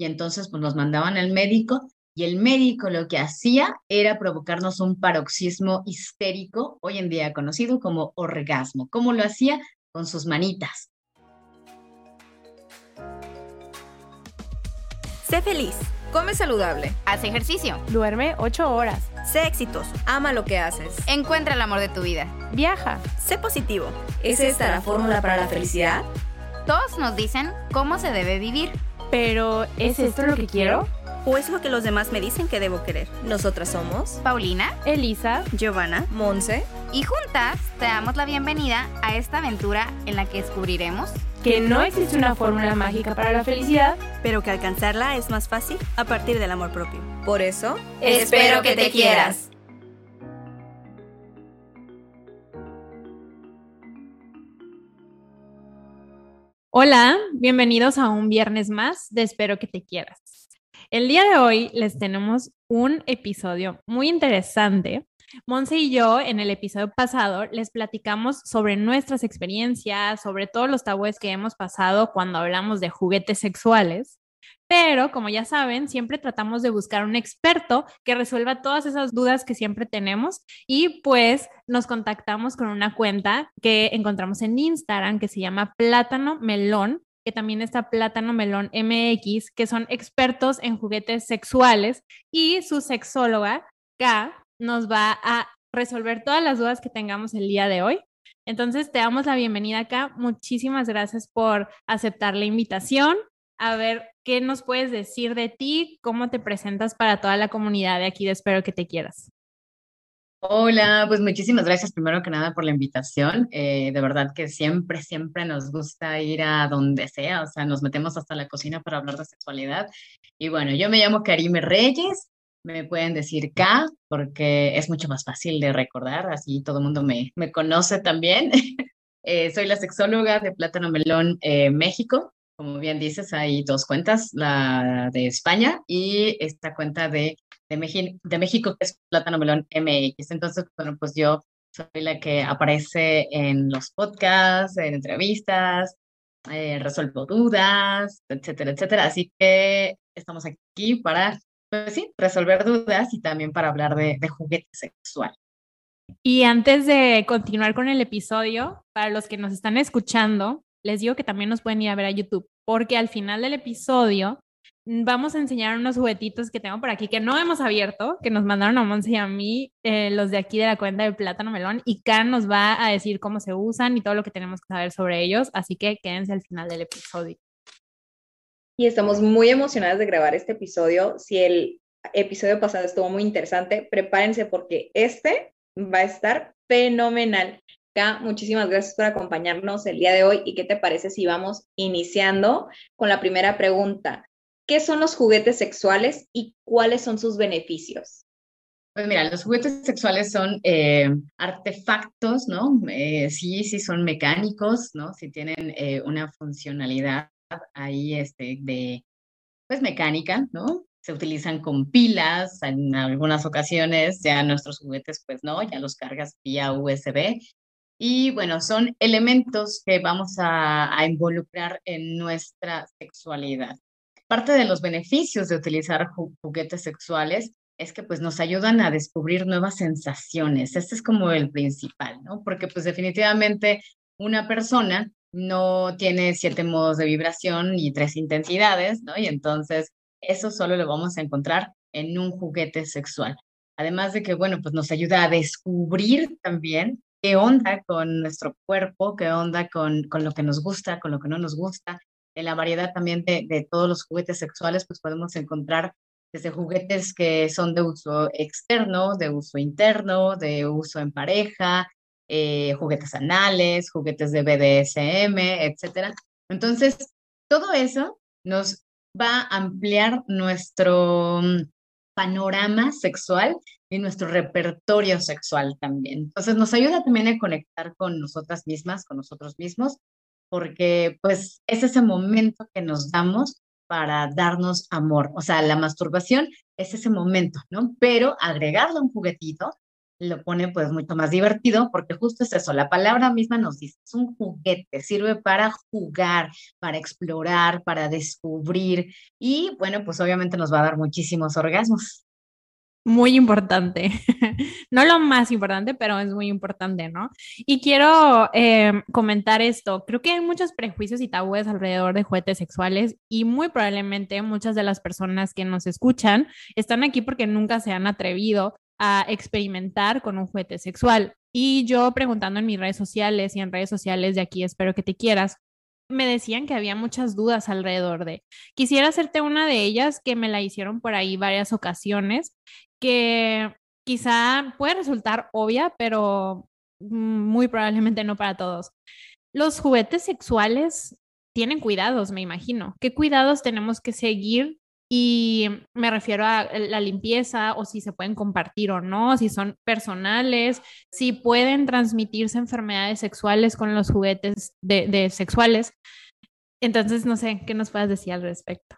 y entonces pues nos mandaban al médico y el médico lo que hacía era provocarnos un paroxismo histérico, hoy en día conocido como orgasmo. ¿Cómo lo hacía? Con sus manitas. Sé feliz. Come saludable. Haz ejercicio. Duerme 8 horas. Sé exitoso. Ama lo que haces. Encuentra el amor de tu vida. Viaja. Sé positivo. ¿Es esta la fórmula para la felicidad? Todos nos dicen cómo se debe vivir. Pero, ¿es esto lo que quiero? ¿O es lo que los demás me dicen que debo querer? Nosotras somos Paulina, Elisa, Giovanna, Monse. Y juntas te damos la bienvenida a esta aventura en la que descubriremos que no existe una fórmula mágica para la felicidad, pero que alcanzarla es más fácil a partir del amor propio. Por eso, espero que te quieras. Hola, bienvenidos a un viernes más de Espero que te quieras. El día de hoy les tenemos un episodio muy interesante. Monse y yo en el episodio pasado les platicamos sobre nuestras experiencias, sobre todos los tabúes que hemos pasado cuando hablamos de juguetes sexuales. Pero, como ya saben, siempre tratamos de buscar un experto que resuelva todas esas dudas que siempre tenemos y pues nos contactamos con una cuenta que encontramos en Instagram que se llama Plátano Melón que también está Plátano Melón MX, que son expertos en juguetes sexuales y su sexóloga, K, nos va a resolver todas las dudas que tengamos el día de hoy. Entonces, te damos la bienvenida acá. Muchísimas gracias por aceptar la invitación. A ver, ¿qué nos puedes decir de ti? ¿Cómo te presentas para toda la comunidad de aquí de Espero que te quieras? Hola, pues muchísimas gracias primero que nada por la invitación. Eh, de verdad que siempre, siempre nos gusta ir a donde sea, o sea, nos metemos hasta la cocina para hablar de sexualidad. Y bueno, yo me llamo Karime Reyes, me pueden decir K porque es mucho más fácil de recordar, así todo el mundo me, me conoce también. Eh, soy la sexóloga de Plátano Melón eh, México. Como bien dices, hay dos cuentas, la de España y esta cuenta de de, México, que es Plátano Melón MX. Entonces, bueno, pues yo soy la que aparece en los podcasts, en entrevistas, eh, resuelvo dudas, etcétera, etcétera. Así que estamos aquí para, pues sí, resolver dudas y también para hablar de, de juguete sexual. Y antes de continuar con el episodio, para los que nos están escuchando, les digo que también nos pueden ir a ver a YouTube, porque al final del episodio vamos a enseñar unos juguetitos que tengo por aquí que no hemos abierto, que nos mandaron a Monse y a mí, eh, los de aquí de la cuenta de Plátano Melón, y Can nos va a decir cómo se usan y todo lo que tenemos que saber sobre ellos, así que quédense al final del episodio. Y estamos muy emocionadas de grabar este episodio. Si el episodio pasado estuvo muy interesante, prepárense porque este va a estar fenomenal. Muchísimas gracias por acompañarnos el día de hoy. ¿Y qué te parece si vamos iniciando con la primera pregunta? ¿Qué son los juguetes sexuales y cuáles son sus beneficios? Pues mira, los juguetes sexuales son eh, artefactos, ¿no? Eh, sí, sí son mecánicos, ¿no? Si tienen eh, una funcionalidad ahí este, de, pues mecánica, ¿no? Se utilizan con pilas, en algunas ocasiones ya nuestros juguetes, pues no, ya los cargas vía USB. Y bueno, son elementos que vamos a, a involucrar en nuestra sexualidad. Parte de los beneficios de utilizar juguetes sexuales es que pues nos ayudan a descubrir nuevas sensaciones. Este es como el principal, ¿no? Porque pues definitivamente una persona no tiene siete modos de vibración y tres intensidades, ¿no? Y entonces eso solo lo vamos a encontrar en un juguete sexual. Además de que, bueno, pues nos ayuda a descubrir también qué onda con nuestro cuerpo, qué onda con, con lo que nos gusta, con lo que no nos gusta, en la variedad también de, todos los juguetes sexuales, pues podemos encontrar desde juguetes que son de uso externo, de uso interno, de uso en pareja, eh, juguetes anales, juguetes de BDSM, etcétera. Entonces, todo eso nos va a ampliar nuestro mm, panorama sexual y nuestro repertorio sexual también. Entonces, nos ayuda también a conectar con nosotras mismas, con nosotros mismos, porque pues es ese momento que nos damos para darnos amor. O sea, la masturbación es ese momento, ¿no? Pero agregarle un juguetito lo pone pues mucho más divertido porque justo es eso, la palabra misma nos dice, es un juguete, sirve para jugar, para explorar, para descubrir y bueno, pues obviamente nos va a dar muchísimos orgasmos. Muy importante, no lo más importante, pero es muy importante, ¿no? Y quiero eh, comentar esto, creo que hay muchos prejuicios y tabúes alrededor de juguetes sexuales y muy probablemente muchas de las personas que nos escuchan están aquí porque nunca se han atrevido a experimentar con un juguete sexual. Y yo preguntando en mis redes sociales y en redes sociales de aquí, espero que te quieras, me decían que había muchas dudas alrededor de. Quisiera hacerte una de ellas que me la hicieron por ahí varias ocasiones, que quizá puede resultar obvia, pero muy probablemente no para todos. Los juguetes sexuales tienen cuidados, me imagino. ¿Qué cuidados tenemos que seguir y me refiero a la limpieza o si se pueden compartir o no, si son personales, si pueden transmitirse enfermedades sexuales con los juguetes de, sexuales. Entonces, no sé, ¿qué nos puedes decir al respecto?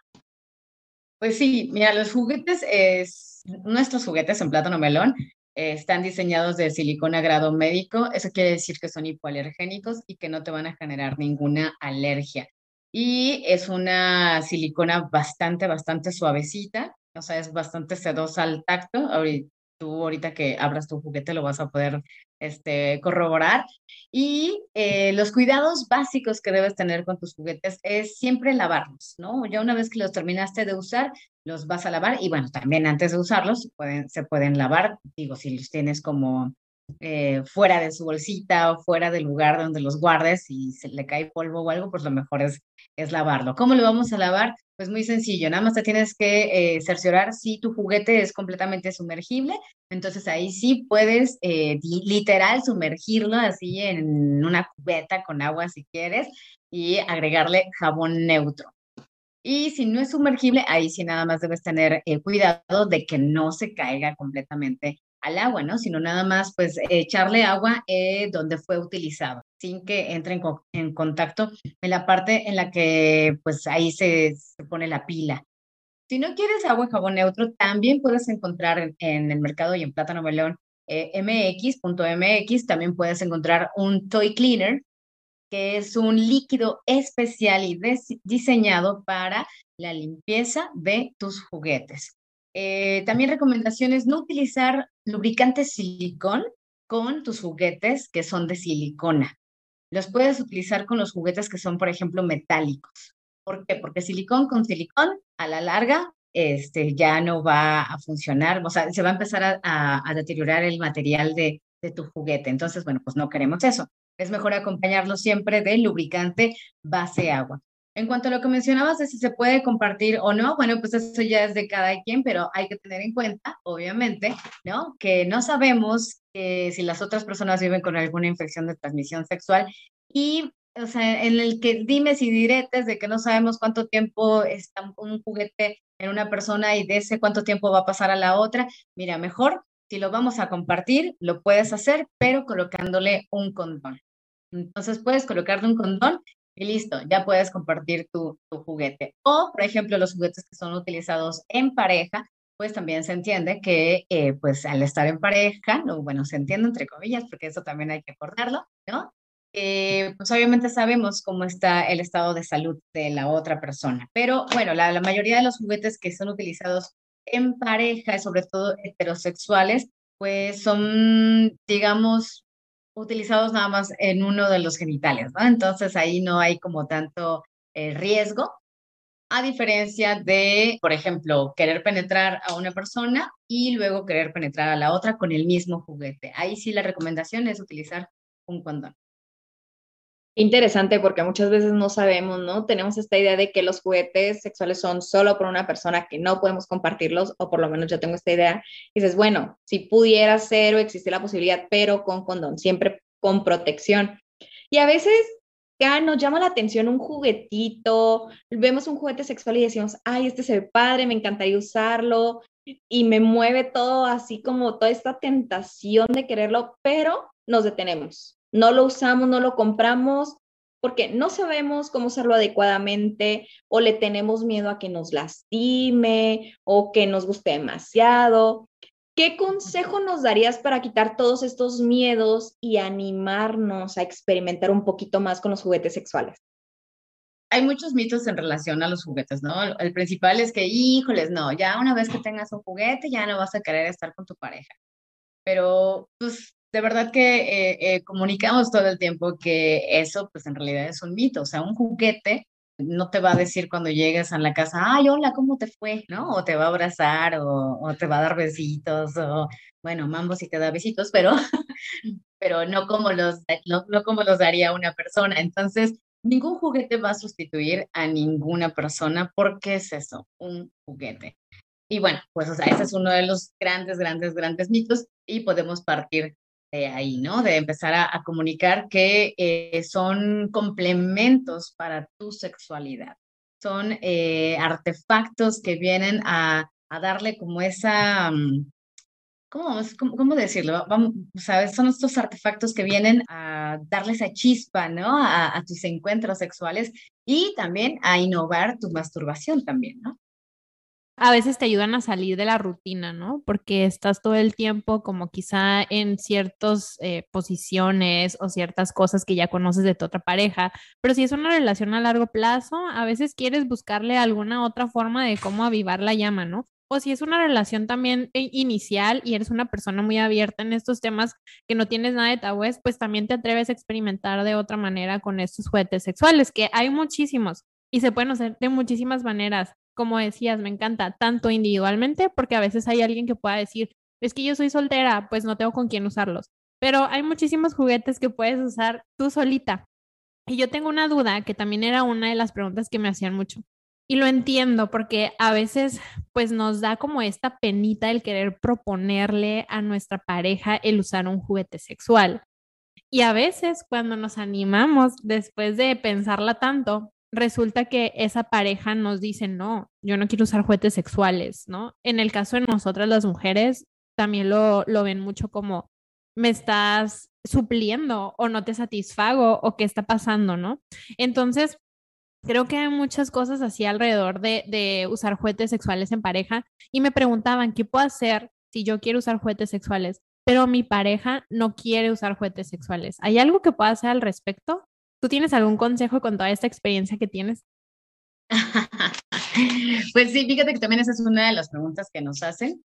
Pues sí, mira, los juguetes, es, nuestros juguetes en plátano melón eh, están diseñados de silicona grado médico. Eso quiere decir que son hipoalergénicos y que no te van a generar ninguna alergia y es una silicona bastante, bastante suavecita, o sea, es bastante sedosa al tacto. Ahorita, tú ahorita que abras tu juguete lo vas a poder este, corroborar. Y eh, los cuidados básicos que debes tener con tus juguetes es siempre lavarlos, ¿no? Ya una vez que los terminaste de usar, los vas a lavar y bueno, también antes de usarlos se pueden lavar, digo, si los tienes como eh, fuera de su bolsita o fuera del lugar donde los guardes y se le cae polvo o algo, pues lo mejor es, es lavarlo. ¿Cómo lo vamos a lavar? Pues muy sencillo, nada más te tienes que eh, cerciorar si tu juguete es completamente sumergible, entonces ahí sí puedes eh, literal sumergirlo así en una cubeta con agua si quieres y agregarle jabón neutro. Y si no es sumergible, ahí sí nada más debes tener cuidado de que no se caiga completamente al agua, ¿no? Sino nada más, pues, echarle agua eh, donde fue utilizado, sin que entre en, contacto en la parte en la que, pues, ahí se, pone la pila. Si no quieres agua y jabón neutro, también puedes encontrar en, el mercado y en Plátano Melón eh, mx.mx, también puedes encontrar un toy cleaner, que es un líquido especial y diseñado para la limpieza de tus juguetes. Eh, también recomendaciones, no utilizar lubricante silicón con tus juguetes que son de silicona. Los puedes utilizar con los juguetes que son, por ejemplo, metálicos. ¿Por qué? Porque silicón con silicón, a la larga, este, ya no va a funcionar, o sea, se va a empezar a, deteriorar el material de, de tu juguete. Entonces, bueno, pues no queremos eso. Es mejor acompañarlo siempre de lubricante base agua. En cuanto a lo que mencionabas de si se puede compartir o no, bueno, pues eso ya es de cada quien, pero hay que tener en cuenta, obviamente, ¿no? Que no sabemos si las otras personas viven con alguna infección de transmisión sexual y, o sea, en el que dimes y diretes de que no sabemos cuánto tiempo está un juguete en una persona y de ese cuánto tiempo va a pasar a la otra, mira, mejor si lo vamos a compartir, lo puedes hacer, pero colocándole un condón. Entonces puedes colocarle un condón y listo, ya puedes compartir tu, juguete. O, por ejemplo, los juguetes que son utilizados en pareja, pues también se entiende que, eh, pues al estar en pareja, no, bueno, se entiende entre comillas, porque eso también hay que acordarlo, ¿no? Eh, pues obviamente sabemos cómo está el estado de salud de la otra persona. Pero bueno, la, la mayoría de los juguetes que son utilizados en pareja, sobre todo heterosexuales, pues son, digamos, utilizados nada más en uno de los genitales, ¿no? Entonces ahí no hay como tanto eh, riesgo, a diferencia de, por ejemplo, querer penetrar a una persona y luego querer penetrar a la otra con el mismo juguete. Ahí sí la recomendación es utilizar un condón. Interesante porque muchas veces no sabemos, ¿no? Tenemos esta idea de que los juguetes sexuales son solo por una persona que no podemos compartirlos, o por lo menos yo tengo esta idea. Y dices, bueno, si pudiera ser o existe la posibilidad, pero con condón, siempre con protección. Y a veces ya nos llama la atención un juguetito, vemos un juguete sexual y decimos, ay, este se ve padre, me encantaría usarlo, y me mueve todo así como toda esta tentación de quererlo, pero nos detenemos no lo usamos, no lo compramos porque no sabemos cómo usarlo adecuadamente o le tenemos miedo a que nos lastime o que nos guste demasiado. ¿Qué consejo nos darías para quitar todos estos miedos y animarnos a experimentar un poquito más con los juguetes sexuales? Hay muchos mitos en relación a los juguetes, ¿no? El principal es que, híjoles, no, ya una vez que tengas un juguete ya no vas a querer estar con tu pareja. Pero, pues, de verdad que eh, eh, comunicamos todo el tiempo que eso, pues, en realidad es un mito. O sea, un juguete no te va a decir cuando llegues a la casa, ay, hola, ¿cómo te fue? ¿No? O te va a abrazar o, te va a dar besitos o, bueno, mambo sí te da besitos, pero, pero no, como los, no, como los daría una persona. Entonces, ningún juguete va a sustituir a ninguna persona porque es eso, un juguete. Y bueno, pues o sea, ese es uno de los grandes, grandes, grandes mitos y podemos partir de ahí, ¿no? De empezar a, comunicar que eh, son complementos para tu sexualidad. Son eh, artefactos que vienen a, darle como esa, mm, ¿cómo, cómo, decirlo? Vamos, ¿sabes? Son estos artefactos que vienen a darle esa chispa, ¿no? A, a tus encuentros sexuales y también a innovar tu masturbación también, ¿no? A veces te ayudan a salir de la rutina, ¿no? Porque estás todo el tiempo como quizá en ciertas eh, posiciones o ciertas cosas que ya conoces de tu otra pareja, pero si es una relación a largo plazo, a veces quieres buscarle alguna otra forma de cómo avivar la llama, ¿no? O si es una relación también inicial y eres una persona muy abierta en estos temas que no tienes nada de tabúes, pues también te atreves a experimentar de otra manera con estos juguetes sexuales, que hay muchísimos y se pueden hacer de muchísimas maneras como decías, me encanta, tanto individualmente, porque a veces hay alguien que pueda decir, es que yo soy soltera, pues no tengo con quién usarlos. Pero hay muchísimos juguetes que puedes usar tú solita. Y yo tengo una duda que también era una de las preguntas que me hacían mucho. Y lo entiendo porque a veces pues nos da como esta penita el querer proponerle a nuestra pareja el usar un juguete sexual. Y a veces cuando nos animamos después de pensarla tanto, resulta que esa pareja nos dice, no, yo no quiero usar juguetes sexuales, ¿no? En el caso de nosotras las mujeres, también lo, lo ven mucho como, me estás supliendo o no te satisfago o qué está pasando, ¿no? Entonces, creo que hay muchas cosas así alrededor de, de usar juguetes sexuales en pareja y me preguntaban, ¿qué puedo hacer si yo quiero usar juguetes sexuales? Pero mi pareja no quiere usar juguetes sexuales. ¿Hay algo que pueda hacer al respecto? ¿Tú tienes algún consejo con toda esta experiencia que tienes? pues sí, fíjate que también esa es una de las preguntas que nos hacen.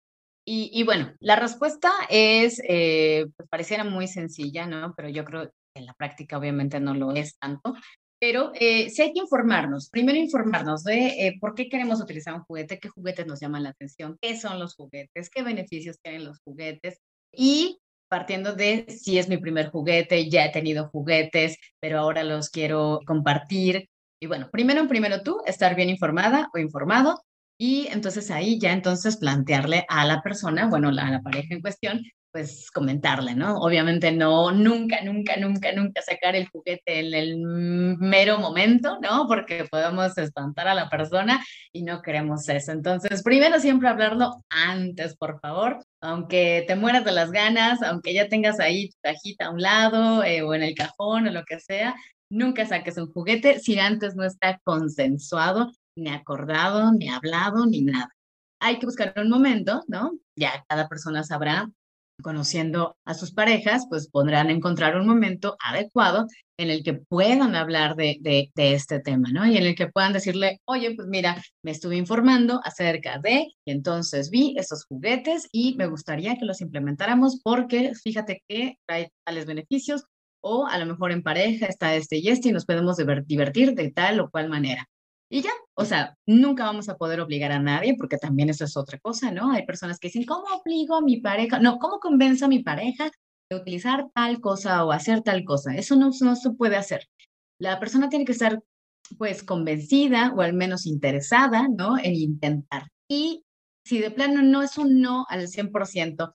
Y, bueno, la respuesta es, eh, pues pareciera muy sencilla, ¿no? Pero yo creo que en la práctica obviamente no lo es tanto. Pero eh, sí hay que informarnos. Primero informarnos de eh, por qué queremos utilizar un juguete, qué juguetes nos llaman la atención, qué son los juguetes, qué beneficios tienen los juguetes y partiendo de si es mi primer juguete, ya he tenido juguetes, pero ahora los quiero compartir. Y bueno, primero primero tú, estar bien informada o informado. Y entonces ahí ya entonces plantearle a la persona, bueno, a la pareja en cuestión, pues comentarle, ¿no? Obviamente no, nunca, nunca, nunca, nunca sacar el juguete en el mero momento, ¿no? Porque podemos espantar a la persona y no queremos eso. Entonces, primero siempre hablarlo antes, por favor, aunque te mueras de las ganas, aunque ya tengas ahí tu cajita a un lado eh, o en el cajón o lo que sea, nunca saques un juguete si antes no está consensuado, ni acordado, ni hablado, ni nada. Hay que buscar un momento, ¿no? Ya cada persona sabrá conociendo a sus parejas, pues podrán encontrar un momento adecuado en el que puedan hablar de, de, este tema, ¿no? Y en el que puedan decirle, oye, pues mira, me estuve informando acerca de, y entonces vi estos juguetes y me gustaría que los implementáramos porque fíjate que trae tales beneficios o a lo mejor en pareja está este y este y nos podemos divertir de tal o cual manera. Y ya, o sea, nunca vamos a poder obligar a nadie, porque también eso es otra cosa, ¿no? Hay personas que dicen, ¿cómo obligo a mi pareja? No, ¿cómo convenzo a mi pareja de utilizar tal cosa o hacer tal cosa? Eso no, no se puede hacer. La persona tiene que estar, pues, convencida o al menos interesada, ¿no? En intentar. Y si de plano no es un no al 100%,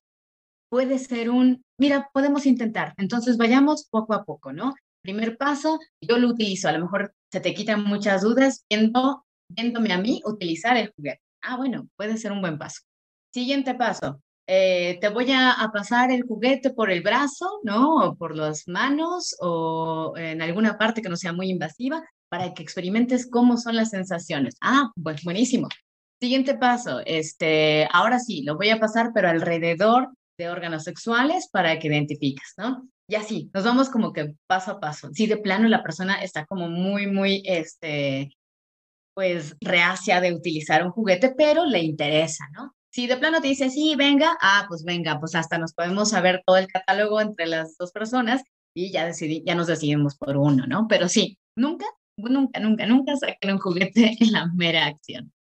puede ser un, mira, podemos intentar. Entonces vayamos poco a poco, ¿no? Primer paso, yo lo utilizo, a lo mejor se te quitan muchas dudas viendo, viéndome a mí utilizar el juguete. Ah, bueno, puede ser un buen paso. Siguiente paso, eh, te voy a, pasar el juguete por el brazo, ¿no? O por las manos o en alguna parte que no sea muy invasiva para que experimentes cómo son las sensaciones. Ah, pues buenísimo. Siguiente paso, este, ahora sí, lo voy a pasar, pero alrededor de órganos sexuales para que identifiques, ¿no? Y así, nos vamos como que paso a paso. Si de plano la persona está como muy, muy, este, pues reacia de utilizar un juguete, pero le interesa, ¿no? Si de plano te dice, sí, venga, ah, pues venga, pues hasta nos podemos saber todo el catálogo entre las dos personas y ya, decidí, ya nos decidimos por uno, ¿no? Pero sí, nunca, nunca, nunca, nunca saquen un juguete en la mera acción.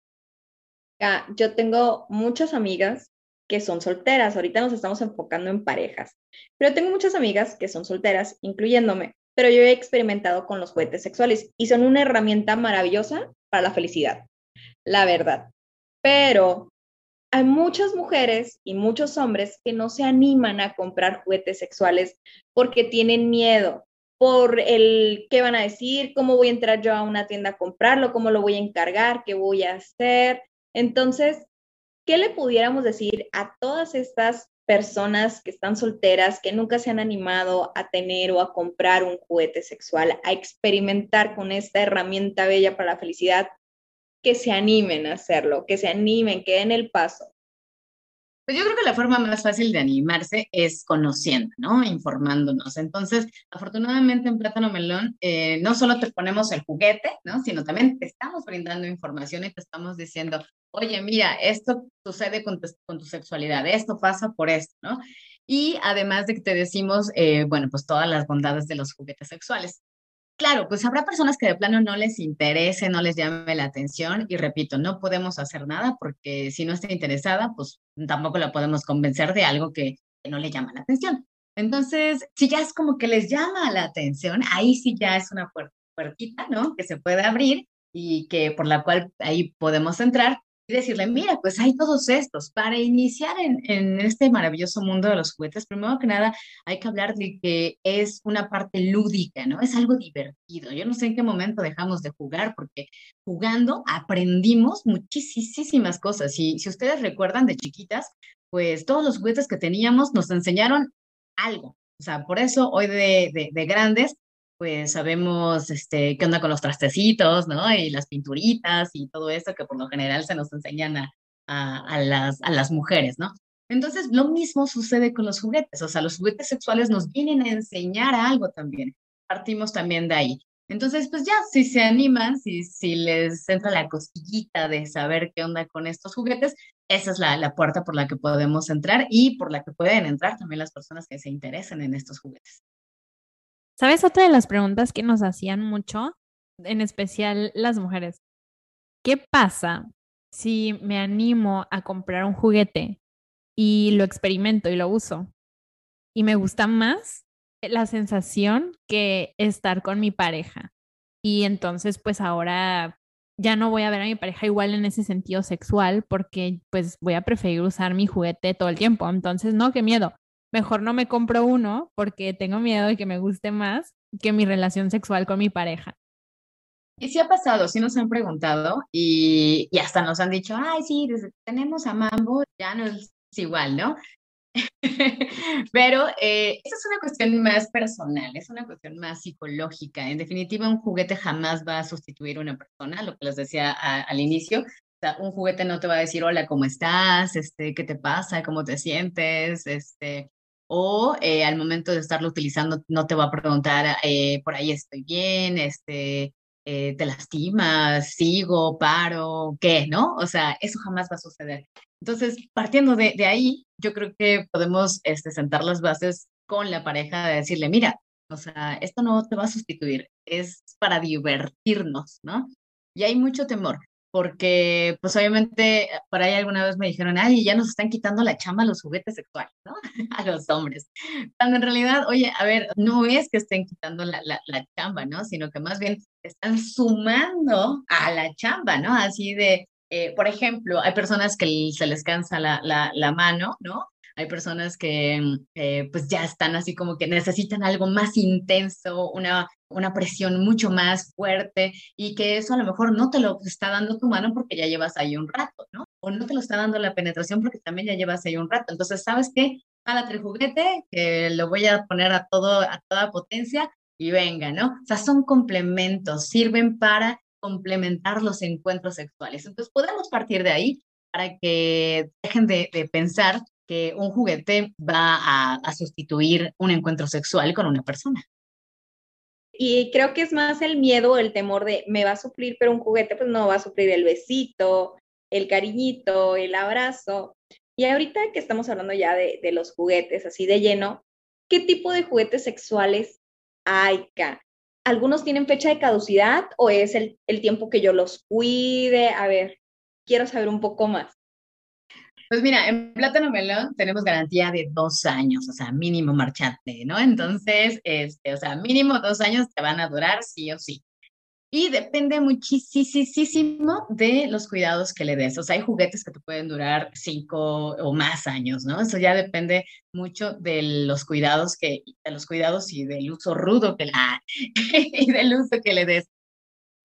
Yo tengo muchas amigas que son solteras, ahorita nos estamos enfocando en parejas, pero tengo muchas amigas que son solteras, incluyéndome, pero yo he experimentado con los juguetes sexuales y son una herramienta maravillosa para la felicidad, la verdad. Pero hay muchas mujeres y muchos hombres que no se animan a comprar juguetes sexuales porque tienen miedo por el qué van a decir, cómo voy a entrar yo a una tienda a comprarlo, cómo lo voy a encargar, qué voy a hacer. Entonces, ¿qué le pudiéramos decir a todas estas personas que están solteras, que nunca se han animado a tener o a comprar un juguete sexual, a experimentar con esta herramienta bella para la felicidad? Que se animen a hacerlo, que se animen, que den el paso. Pues yo creo que la forma más fácil de animarse es conociendo, ¿no? Informándonos. Entonces, afortunadamente en Plátano Melón eh, no solo te ponemos el juguete, ¿no? Sino también te estamos brindando información y te estamos diciendo, oye, mira, esto sucede con tu, sexualidad, esto pasa por esto, ¿no? Y además de que te decimos, eh, bueno, pues todas las bondades de los juguetes sexuales. Claro, pues habrá personas que de plano no les interese, no les llame la atención y repito, no podemos hacer nada porque si no está interesada, pues tampoco la podemos convencer de algo que, no le llama la atención. Entonces, si ya es como que les llama la atención, ahí sí ya es una puertita, ¿no? Que se puede abrir y que por la cual ahí podemos entrar decirle, mira, pues hay todos estos. Para iniciar en, este maravilloso mundo de los juguetes, primero que nada hay que hablar de que es una parte lúdica, ¿no? Es algo divertido. Yo no sé en qué momento dejamos de jugar, porque jugando aprendimos muchísimas cosas. Y si ustedes recuerdan de chiquitas, pues todos los juguetes que teníamos nos enseñaron algo. O sea, por eso hoy de, de grandes pues sabemos este, qué onda con los trastecitos, ¿no? Y las pinturitas y todo eso que por lo general se nos enseñan a, a, las, a las mujeres, ¿no? Entonces, lo mismo sucede con los juguetes, o sea, los juguetes sexuales nos vienen a enseñar algo también. Partimos también de ahí. Entonces, pues ya, si se animan, si, si les entra la cosquillita de saber qué onda con estos juguetes, esa es la, la puerta por la que podemos entrar y por la que pueden entrar también las personas que se interesen en estos juguetes. ¿Sabes otra de las preguntas que nos hacían mucho, en especial las mujeres? ¿Qué pasa si me animo a comprar un juguete y lo experimento y lo uso y me gusta más la sensación que estar con mi pareja? Y entonces, pues ahora ya no voy a ver a mi pareja igual en ese sentido sexual porque pues voy a preferir usar mi juguete todo el tiempo. Entonces, no, qué miedo mejor no me compro uno porque tengo miedo de que me guste más que mi relación sexual con mi pareja. Y sí ha pasado, sí nos han preguntado y, y hasta nos han dicho, ay, sí, desde que tenemos a Mambo ya no es igual, ¿no? Pero eh, esa es una cuestión más personal, es una cuestión más psicológica. En definitiva, un juguete jamás va a sustituir a una persona, lo que les decía al inicio. O sea, un juguete no te va a decir, hola, ¿cómo estás? Este, ¿Qué te pasa? ¿Cómo te sientes? Este, o eh, al momento de estarlo utilizando no te va a preguntar, eh, por ahí estoy bien, este, eh, te lastimas, sigo, paro, ¿qué? ¿No? O sea, eso jamás va a suceder. Entonces, partiendo de, de ahí, yo creo que podemos este, sentar las bases con la pareja de decirle, mira, o sea, esto no te va a sustituir, es para divertirnos, ¿no? Y hay mucho temor porque pues obviamente por ahí alguna vez me dijeron, ay, ya nos están quitando la chamba a los juguetes sexuales, ¿no? a los hombres. Cuando en realidad, oye, a ver, no es que estén quitando la, la, la, chamba, ¿no? Sino que más bien están sumando a la chamba, ¿no? Así de, eh, por ejemplo, hay personas que se les cansa la, la mano, ¿no? hay personas que eh, pues ya están así como que necesitan algo más intenso, una, una presión mucho más fuerte y que eso a lo mejor no te lo está dando tu mano porque ya llevas ahí un rato, ¿no? O no te lo está dando la penetración porque también ya llevas ahí un rato. Entonces, ¿sabes qué? Jálate el juguete, que lo voy a poner a, todo, a toda potencia y venga, ¿no? O sea, son complementos, sirven para complementar los encuentros sexuales. Entonces, podemos partir de ahí para que dejen de, pensar que un juguete va a, sustituir un encuentro sexual con una persona. Y creo que es más el miedo el temor de me va a suplir, pero un juguete pues no va a suplir el besito, el cariñito, el abrazo. Y ahorita que estamos hablando ya de, de los juguetes así de lleno, ¿qué tipo de juguetes sexuales hay, acá? ¿Algunos tienen fecha de caducidad o es el, el tiempo que yo los cuide? A ver, quiero saber un poco más. Pues mira, en Plátano Melón tenemos garantía de dos años, o sea, mínimo marchante, ¿no? Entonces, este, o sea, mínimo dos años te van a durar sí o sí. Y depende muchísimo de los cuidados que le des. O sea, hay juguetes que te pueden durar cinco o más años, ¿no? Eso ya depende mucho de los cuidados que, de los cuidados y del uso rudo que la, y del uso que le des.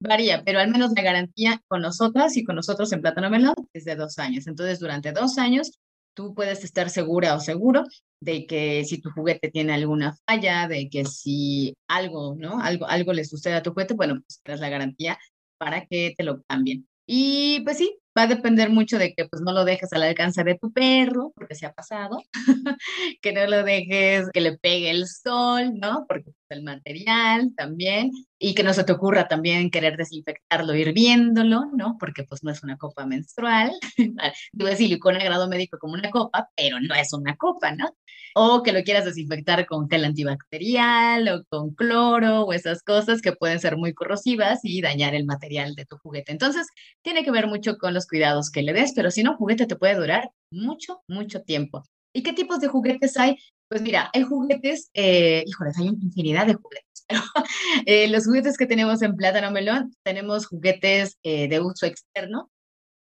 Varía, pero al menos la garantía con nosotras y con nosotros en Plátano Melón es de dos años. Entonces, durante dos años tú puedes estar segura o seguro de que si tu juguete tiene alguna falla, de que si algo, ¿no? Algo, algo le sucede a tu juguete, bueno, pues tienes la garantía para que te lo cambien. Y pues sí, va a depender mucho de que pues no lo dejes al alcance de tu perro, porque se ha pasado, que no lo dejes que le pegue el sol, ¿no? Porque el material también, y que no se te ocurra también querer desinfectarlo hirviéndolo, ¿no? Porque pues no es una copa menstrual, tuve silicona grado médico como una copa, pero no es una copa, ¿no? O que lo quieras desinfectar con gel antibacterial o con cloro o esas cosas que pueden ser muy corrosivas y dañar el material de tu juguete. Entonces, tiene que ver mucho con los cuidados que le des, pero si no, juguete te puede durar mucho, mucho tiempo. ¿Y qué tipos de juguetes hay? Pues mira, hay juguetes, eh, híjoles, hay infinidad de juguetes, eh, los juguetes que tenemos en Plátano Melón, tenemos juguetes eh, de uso externo,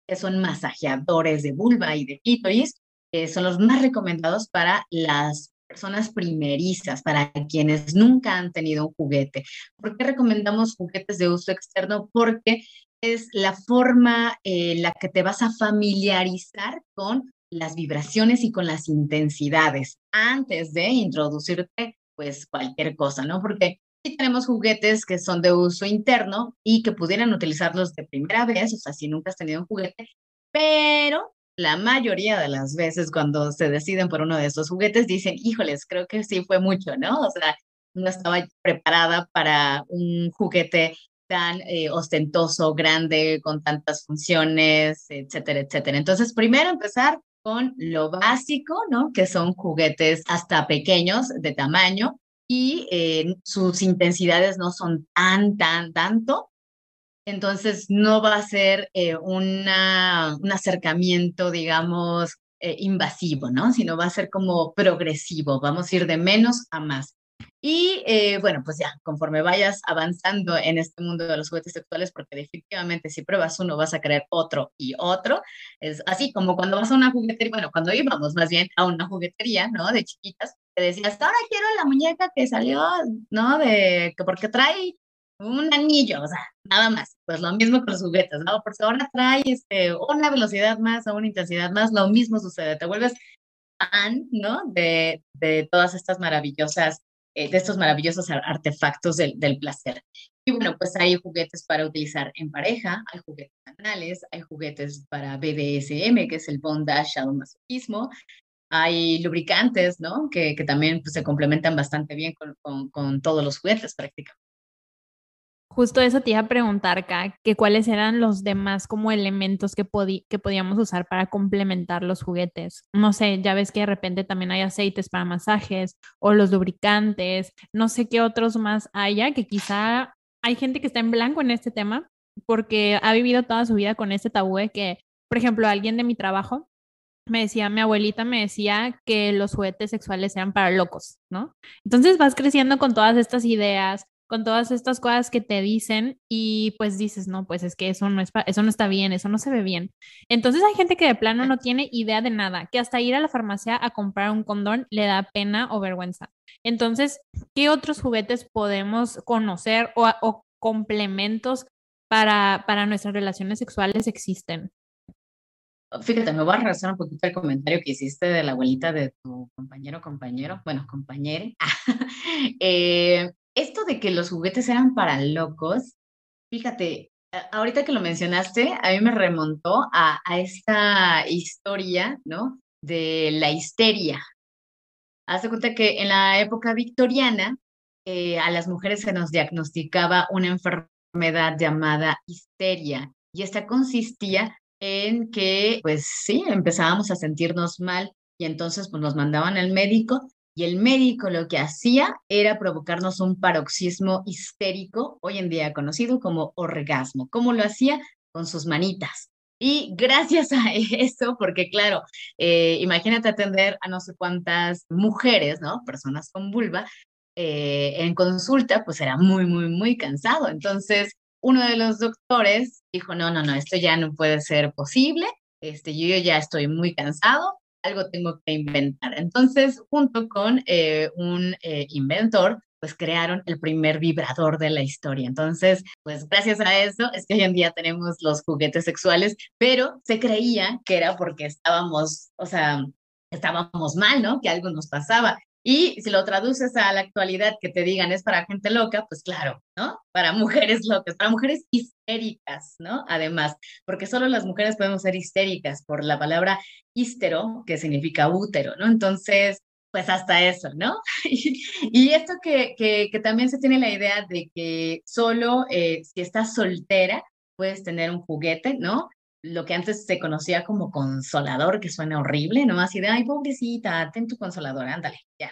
que son masajeadores de vulva y de clítoris, que son los más recomendados para las personas primerizas, para quienes nunca han tenido un juguete. ¿Por qué recomendamos juguetes de uso externo? Porque es la forma en la que te vas a familiarizar con las vibraciones y con las intensidades antes de introducirte pues cualquier cosa, ¿no? Porque sí tenemos juguetes que son de uso interno y que pudieran utilizarlos de primera vez, o sea, si nunca has tenido un juguete, pero la mayoría de las veces cuando se deciden por uno de estos juguetes dicen, híjoles, creo que sí fue mucho, ¿no? O sea, no estaba preparada para un juguete tan eh, ostentoso, grande, con tantas funciones, etcétera, etcétera. Entonces, primero empezar con lo básico, ¿no? Que son juguetes hasta pequeños de tamaño y eh, sus intensidades no son tan, tan, tanto. Entonces, no va a ser eh, un acercamiento, digamos, invasivo, ¿no? Sino va a ser como progresivo, vamos a ir de menos a más. Y eh, bueno, pues ya, conforme vayas avanzando en este mundo de los juguetes sexuales, porque definitivamente si pruebas uno vas a querer otro y otro, es así como cuando vas a una juguetería, bueno, cuando íbamos más bien a una juguetería, ¿no? De chiquitas, te decías, ahora quiero la muñeca que salió, ¿no? De que porque trae un anillo, o sea, nada más. Pues lo mismo con los juguetes, ¿no? Porque ahora trae este, una velocidad más o una intensidad más, lo mismo sucede, te vuelves fan, ¿no? De, de todas estas maravillosas eh, de estos maravillosos artefactos del, placer. Y bueno, pues hay juguetes para utilizar en pareja, hay juguetes anales, hay juguetes para BDSM, que es el bondage masoquismo, hay lubricantes, ¿no? Que, que también pues, se complementan bastante bien con, con, con todos los juguetes prácticamente. Justo eso te iba a preguntar, Ka, que cuáles eran los demás como elementos que, que podíamos usar para complementar los juguetes. No sé, ya ves que de repente también hay aceites para masajes o los lubricantes, no sé qué otros más haya, que quizá hay gente que está en blanco en este tema porque ha vivido toda su vida con este tabú de que, por ejemplo, alguien de mi trabajo me decía, mi abuelita me decía que los juguetes sexuales eran para locos, ¿no? Entonces vas creciendo con todas estas ideas, con todas estas cosas que te dicen y pues dices, no, pues es que eso no, es eso no está bien, eso no se ve bien. Entonces hay gente que de plano no tiene idea de nada, que hasta ir a la farmacia a comprar un condón le da pena o vergüenza. Entonces, ¿qué otros juguetes podemos conocer o, complementos para, para nuestras relaciones sexuales existen? Fíjate, me voy a regresar un poquito al comentario que hiciste de la abuelita de tu compañero, compañero, bueno, compañere. eh, esto de que los juguetes eran para locos, fíjate, ahorita que lo mencionaste, a mí me remontó a, esta historia, ¿no? De la histeria. Haz de cuenta que en la época victoriana eh, a las mujeres se nos diagnosticaba una enfermedad llamada histeria y esta consistía en que, pues sí, empezábamos a sentirnos mal y entonces pues nos mandaban al médico el médico lo que hacía era provocarnos un paroxismo histérico, hoy en día conocido como orgasmo. ¿Cómo lo hacía? Con sus manitas. Y gracias a eso, porque claro, eh, imagínate atender a no sé cuántas mujeres, ¿no? Personas con vulva, eh, en consulta, pues era muy, muy, muy cansado. Entonces, uno de los doctores dijo, no, no, no, esto ya no puede ser posible, este, yo ya estoy muy cansado, algo tengo que inventar. Entonces, junto con eh, un eh, inventor, pues crearon el primer vibrador de la historia. Entonces, pues gracias a eso es que hoy en día tenemos los juguetes sexuales, pero se creía que era porque estábamos, o sea, estábamos mal, ¿no? Que algo nos pasaba. Y si lo traduces a la actualidad, que te digan es para gente loca, pues claro, ¿no? Para mujeres locas, para mujeres histéricas, ¿no? Además, porque solo las mujeres podemos ser histéricas por la palabra hístero, que significa útero, ¿no? Entonces, pues hasta eso, ¿no? y esto que, que, también se tiene la idea de que solo eh, si estás soltera puedes tener un juguete, ¿no? Lo que antes se conocía como consolador, que suena horrible, ¿no? Así de, ay, pobrecita, ten tu consolador, ándale, ya.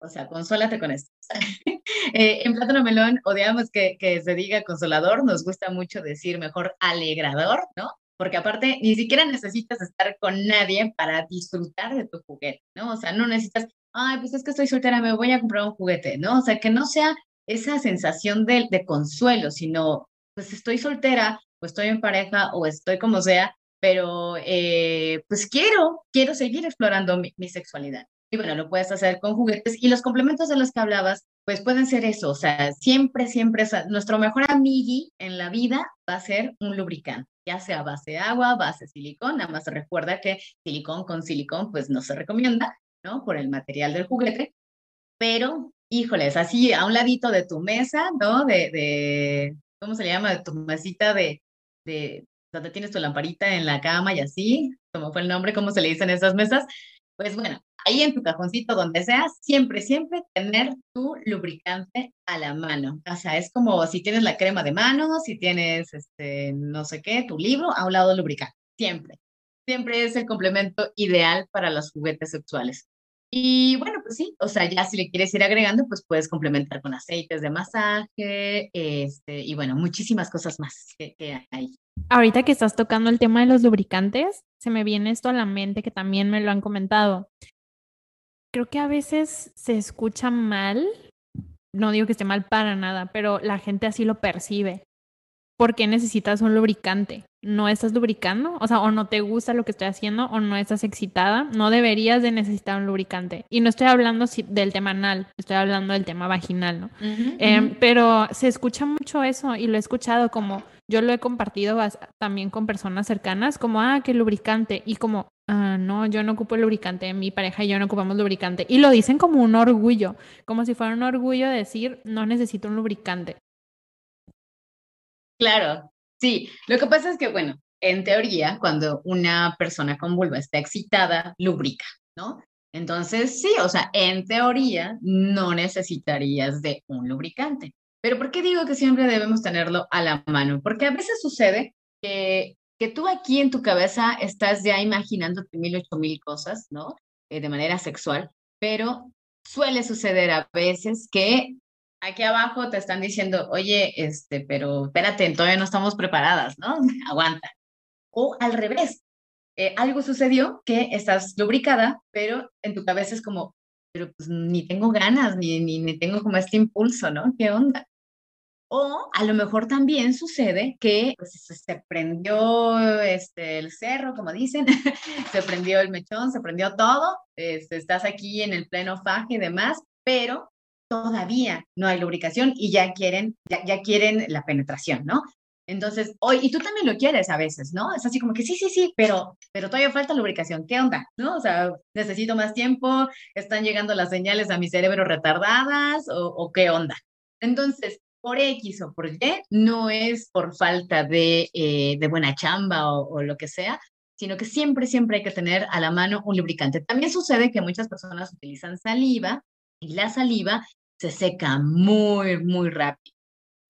O sea, consólate con esto. eh, en Plátano Melón odiamos que, que se diga consolador, nos gusta mucho decir mejor alegrador, ¿no? Porque aparte, ni siquiera necesitas estar con nadie para disfrutar de tu juguete, ¿no? O sea, no necesitas, ay, pues es que estoy soltera, me voy a comprar un juguete, ¿no? O sea, que no sea esa sensación de, de consuelo, sino, pues estoy soltera, o estoy en pareja o estoy como sea, pero eh, pues quiero, quiero seguir explorando mi, sexualidad. Y bueno, lo puedes hacer con juguetes y los complementos de los que hablabas, pues pueden ser eso, o sea, siempre, siempre, nuestro mejor amigui en la vida va a ser un lubricante, ya sea base de agua, base de silicón, nada más recuerda que silicón con silicón pues no se recomienda, ¿no? Por el material del juguete, pero híjoles, así a un ladito de tu mesa, ¿no? De, de ¿cómo se le llama? De tu mesita de, de donde tienes tu lamparita en la cama y así, como fue el nombre, cómo se le dicen esas mesas, pues bueno, ahí en tu cajoncito, donde seas, siempre, siempre tener tu lubricante a la mano. O sea, es como si tienes la crema de mano, si tienes, este, no sé qué, tu libro, a un lado lubricante, siempre. Siempre es el complemento ideal para los juguetes sexuales. Y bueno, pues sí, o sea, ya si le quieres ir agregando, pues puedes complementar con aceites de masaje, este, y bueno, muchísimas cosas más que, hay. Ahorita que estás tocando el tema de los lubricantes, se me viene esto a la mente que también me lo han comentado. Creo que a veces se escucha mal, no digo que esté mal para nada, pero la gente así lo percibe. ¿Por qué necesitas un lubricante? no estás lubricando, o sea, o no te gusta lo que estoy haciendo, o no estás excitada, no deberías de necesitar un lubricante. Y no estoy hablando del tema anal, estoy hablando del tema vaginal, ¿no? Em, pero se escucha mucho eso y lo he escuchado como, yo lo he compartido también con personas cercanas, como, ah, qué lubricante, y como, ah, no, yo no ocupo lubricante, mi pareja y yo no ocupamos lubricante. Y lo dicen como un orgullo, como si fuera un orgullo decir, no necesito un lubricante. Claro, Sí, lo que pasa es que, bueno, en teoría, cuando una persona con vulva está excitada, lubrica, ¿no? Entonces, sí, o sea, en teoría no necesitarías de un lubricante. Pero ¿por qué digo que siempre debemos tenerlo a la mano? Porque a veces sucede que, que tú aquí en tu cabeza estás ya imaginándote mil, ocho mil cosas, ¿no? Eh, de manera sexual, pero suele suceder a veces que aquí abajo te están diciendo, oye, este, pero espérate, todavía no estamos preparadas, ¿no? Aguanta. O al revés, eh, algo sucedió que estás lubricada, pero en tu cabeza es como, pero pues ni tengo ganas, ni, ni, ni tengo como este impulso, ¿no? ¿Qué onda? O a lo mejor también sucede que pues, se prendió este, el cerro, como dicen, se prendió el mechón, se prendió todo, este, estás aquí en el pleno faje y demás, pero todavía no hay lubricación y ya quieren, ya, quieren la penetración, ¿no? Entonces, hoy, y tú también lo quieres a veces, ¿no? Es así como que sí, sí, sí, pero, pero todavía falta lubricación. ¿Qué onda? ¿No? O sea, necesito más tiempo, están llegando las señales a mi cerebro retardadas o, o qué onda. Entonces, por X o por Y, no es por falta de, eh, buena chamba o, lo que sea, sino que siempre, siempre hay que tener a la mano un lubricante. También sucede que muchas personas utilizan saliva y la saliva se seca muy, muy rápido.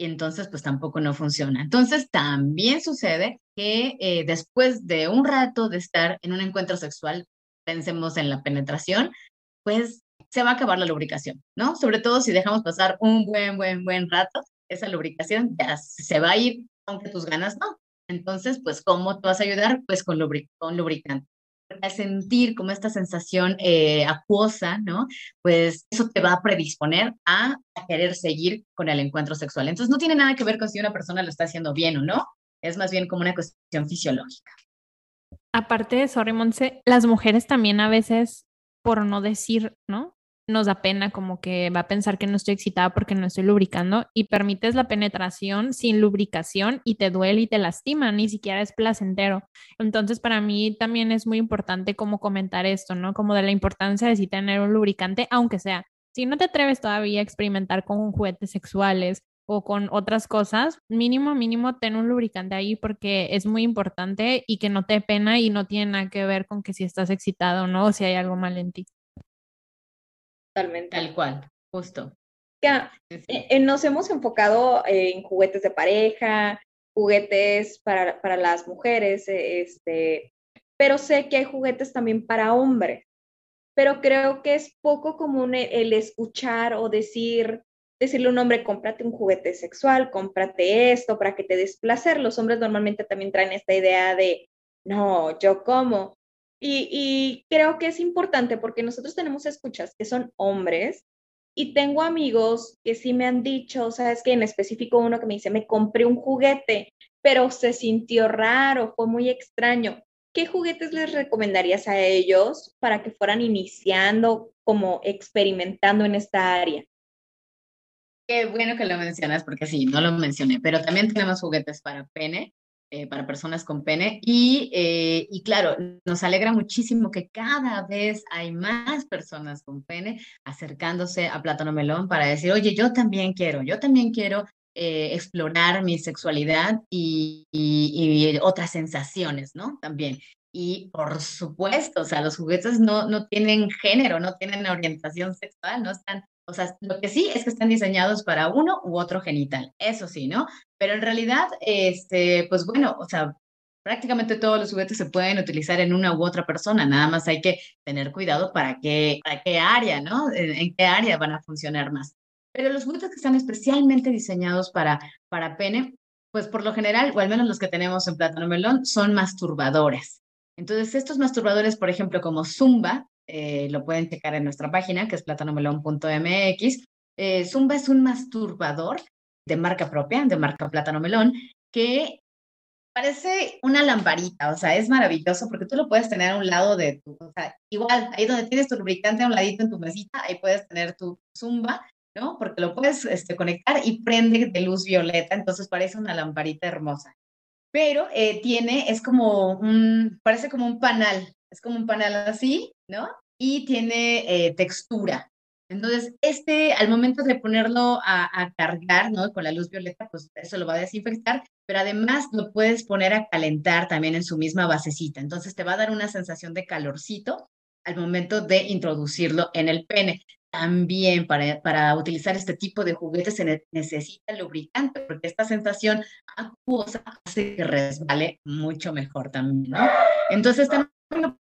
Y entonces, pues tampoco no funciona. Entonces, también sucede que eh, después de un rato de estar en un encuentro sexual, pensemos en la penetración, pues se va a acabar la lubricación, ¿no? Sobre todo si dejamos pasar un buen, buen, buen rato, esa lubricación ya se va a ir, aunque tus ganas no. Entonces, pues, ¿cómo te vas a ayudar? Pues con, con lubricante. Al sentir como esta sensación eh, acuosa, ¿no? Pues eso te va a predisponer a, querer seguir con el encuentro sexual. Entonces, no tiene nada que ver con si una persona lo está haciendo bien o no, es más bien como una cuestión fisiológica. Aparte de eso, Rimonce, las mujeres también a veces, por no decir, ¿no? Nos da pena, como que va a pensar que no estoy excitada porque no estoy lubricando y permites la penetración sin lubricación y te duele y te lastima, ni siquiera es placentero. Entonces, para mí también es muy importante como comentar esto, ¿no? Como de la importancia de sí tener un lubricante, aunque sea, si no te atreves todavía a experimentar con juguetes sexuales o con otras cosas, mínimo, mínimo, ten un lubricante ahí porque es muy importante y que no te pena y no tiene nada que ver con que si estás excitado o no, o si hay algo mal en ti. Totalmente. Tal cual, justo. Ya, eh, nos hemos enfocado en juguetes de pareja, juguetes para, para las mujeres, eh, este, pero sé que hay juguetes también para hombres. Pero creo que es poco común el, el escuchar o decir, decirle a un hombre, cómprate un juguete sexual, cómprate esto para que te des placer. Los hombres normalmente también traen esta idea de, no, yo como. Y, creo que es importante porque nosotros tenemos escuchas que son hombres y tengo amigos que sí me han dicho, sabes que en específico uno que me dice, me compré un juguete, pero se sintió raro, fue muy extraño. ¿Qué juguetes les recomendarías a ellos para que fueran iniciando, como experimentando en esta área? Qué bueno que lo mencionas, porque sí, no lo mencioné, pero también tenemos juguetes para pene, eh, para personas con pene. Y, eh, y, claro, nos alegra muchísimo que cada vez hay más personas con pene acercándose a Plátano Melón para decir, oye, yo también quiero, yo también quiero eh, explorar mi sexualidad y, y, y, otras sensaciones, ¿no? También. Y por supuesto, o sea, los juguetes no, no tienen género, no tienen orientación sexual, no están o sea, lo que sí es que están diseñados para uno u otro genital, eso sí, ¿no? Pero en realidad, este, pues bueno, o sea, prácticamente todos los juguetes se pueden utilizar en una u otra persona, nada más hay que tener cuidado para qué, para qué área, ¿no? En, qué área van a funcionar más. Pero los juguetes que están especialmente diseñados para, para pene, pues por lo general, o al menos los que tenemos en plátano melón, son masturbadores. Entonces, estos masturbadores, por ejemplo, como Zumba, eh, lo pueden checar en nuestra página, que es plátanomelón.mx. Eh, Zumba es un masturbador de marca propia, de marca Plátano Melón, que parece una lamparita, o sea, es maravilloso porque tú lo puedes tener a un lado de tu, o sea, igual, ahí donde tienes tu lubricante a un ladito en tu mesita, ahí puedes tener tu Zumba, ¿no? Porque lo puedes este, conectar y prende de luz violeta, entonces parece una lamparita hermosa. Pero eh, tiene, es como un, parece como un panal, es como un panal así, ¿no? Y tiene eh, textura. Entonces, este, al momento de ponerlo a, a, cargar, ¿no? Con la luz violeta, pues eso lo va a desinfectar, pero además lo puedes poner a calentar también en su misma basecita. Entonces, te va a dar una sensación de calorcito al momento de introducirlo en el pene. También para, para utilizar este tipo de juguetes se necesita lubricante, porque esta sensación acuosa hace que resbale mucho mejor también, ¿no? Entonces, también lo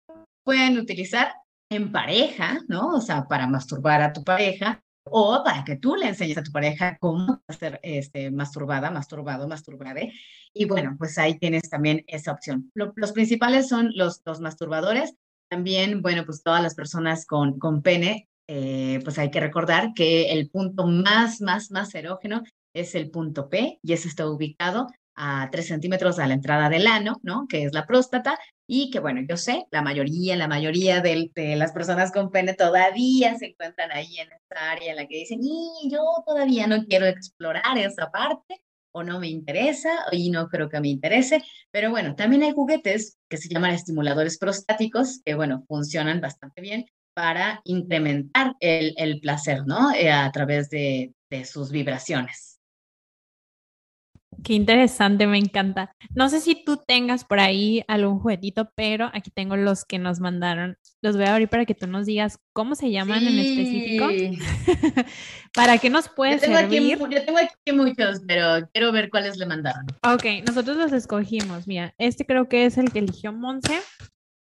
pueden utilizar en pareja, ¿no? O sea, para masturbar a tu pareja o para que tú le enseñes a tu pareja cómo hacer este, masturbada, masturbado, masturbade. Y bueno, pues ahí tienes también esa opción. Lo, los principales son los, los masturbadores. También, bueno, pues todas las personas con, con pene, eh, pues hay que recordar que el punto más, más, más erógeno es el punto P y ese está ubicado a 3 centímetros a la entrada del ano, ¿no? Que es la próstata, y que bueno, yo sé, la mayoría, la mayoría de, las personas con pene todavía se encuentran ahí en esta área en la que dicen, y yo todavía no quiero explorar esa parte, o no me interesa, y no creo que me interese, pero bueno, también hay juguetes que se llaman estimuladores prostáticos, que bueno, funcionan bastante bien para incrementar el, placer, ¿no? Eh, a través de sus vibraciones. Qué interesante, me encanta. No sé si tú tengas por ahí algún juguetito, pero aquí tengo los que nos mandaron. Los voy a abrir para que tú nos digas cómo se llaman en específico. Sí. ¿Para qué nos puede Yo tengo, aquí, servir? mu- yo tengo aquí muchos, pero quiero ver cuáles le mandaron. Ok, nosotros los escogimos. Mira, este creo que es el que eligió Monse.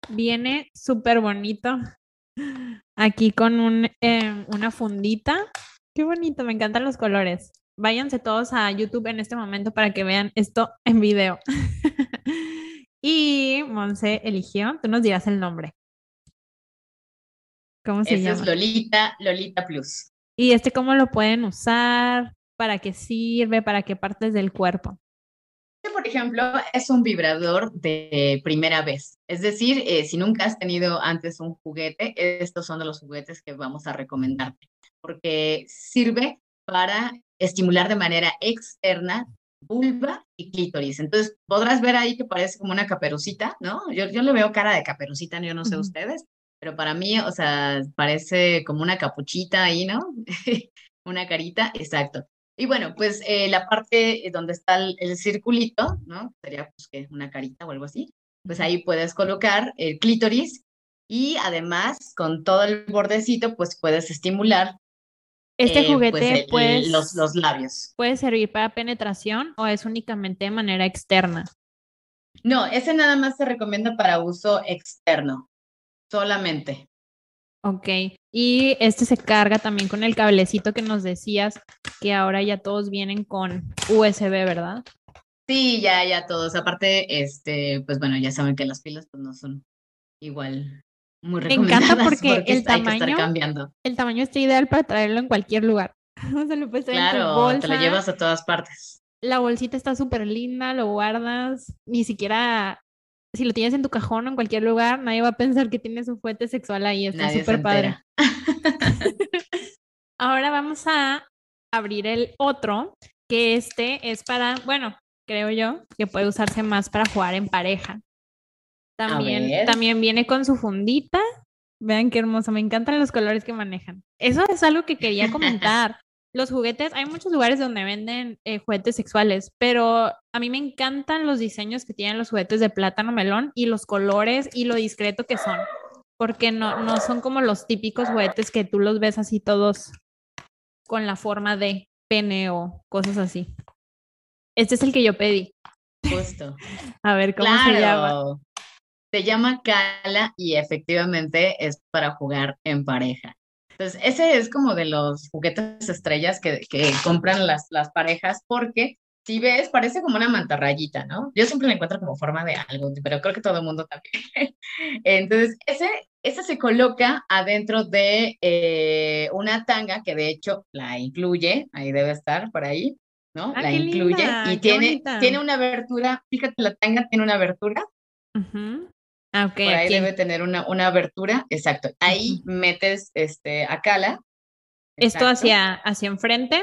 Viene súper bonito. Aquí con un, em, una fundita. Qué bonito, me encantan los colores. Váyanse todos a YouTube en este momento para que vean esto en video. y Monse eligió, tú nos dirás el nombre. ¿Cómo se llama? es Lolita, Lolita Plus. ¿Y este cómo lo pueden usar? ¿Para qué sirve? ¿Para qué partes del cuerpo? Este, por ejemplo, es un vibrador de primera vez. Es decir, eh, si nunca has tenido antes un juguete, estos son de los juguetes que vamos a recomendarte, porque sirve para estimular de manera externa vulva y clítoris. Entonces, podrás ver ahí que parece como una caperucita, ¿no? Yo, yo le veo cara de caperucita, yo no sé ustedes, pero para mí, o sea, parece como una capuchita ahí, ¿no? una carita, exacto. Y bueno, pues eh, la parte donde está el, el circulito, ¿no? Sería pues que una carita o algo así. Pues ahí puedes colocar el clítoris y además con todo el bordecito, pues puedes estimular Este eh, pues, juguete el- pues, los, los labios. puede servir para penetración o es únicamente de manera externa. No, ese nada más se recomienda para uso externo, solamente. Ok. Y este se carga también con el cablecito que nos decías que ahora ya todos vienen con USB, ¿verdad? Sí, ya, ya todos. Aparte, este, pues bueno, ya saben que las pilas pues no son igual muy Me encanta porque el estar tamaño- cambiando. El tamaño está ideal para traerlo en cualquier lugar. O sea, lo puedes traer en tu Claro, bolsa. te lo llevas a todas partes. La bolsita está súper linda, lo guardas. Ni siquiera, si lo tienes en tu cajón o en cualquier lugar, nadie va a pensar que tienes un juguete sexual ahí. Está súper padre. Ahora vamos a abrir el otro, que este es para, bueno, creo yo, que puede usarse más para jugar en pareja. También, también viene con su fundita. Vean qué hermoso, me encantan los colores que manejan. Eso es algo que quería comentar. Los juguetes, hay muchos lugares donde venden eh, juguetes sexuales, pero a mí me encantan los diseños que tienen los juguetes de plátano melón y los colores y lo discreto que son, porque no, no son como los típicos juguetes que tú los ves así todos con la forma de pene o cosas así. Este es el que yo pedí. Justo. A ver cómo se llama. Se llama Cala y efectivamente es para jugar en pareja. Entonces, ese es como de los juguetes estrellas que, que compran las, las parejas porque si ves, parece como una mantarrayita, ¿no? Yo siempre le encuentro como forma de algo, pero creo que todo el mundo también. Entonces, ese, ese se coloca adentro de eh, una tanga que de hecho la incluye, ahí debe estar por ahí, ¿no? Ah, la incluye linda, y tiene, bonita. tiene una abertura, fíjate, la tanga tiene una abertura Ujú. Ah, ok, por ahí aquí. debe tener una, una abertura, exacto. Ahí metes este, a cala. Esto hacia, hacia enfrente.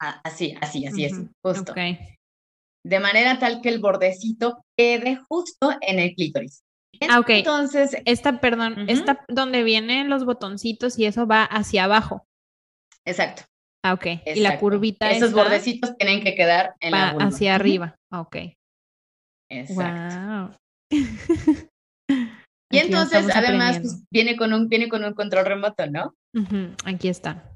Ah, así, así, así es, Ujú, justo. Ok. De manera tal que el bordecito quede justo en el clítoris. Ah, ok. Entonces, Esta, perdón, Ujú. esta donde vienen los botoncitos y eso va hacia abajo. exacto. Ah, ok. Y la curvita Esos esta bordecitos tienen que quedar en la vulva. hacia arriba. Ah, Ok. Exacto. Wow. Y entonces, además, pues, viene con un, viene con un control remoto, ¿no? Aquí está.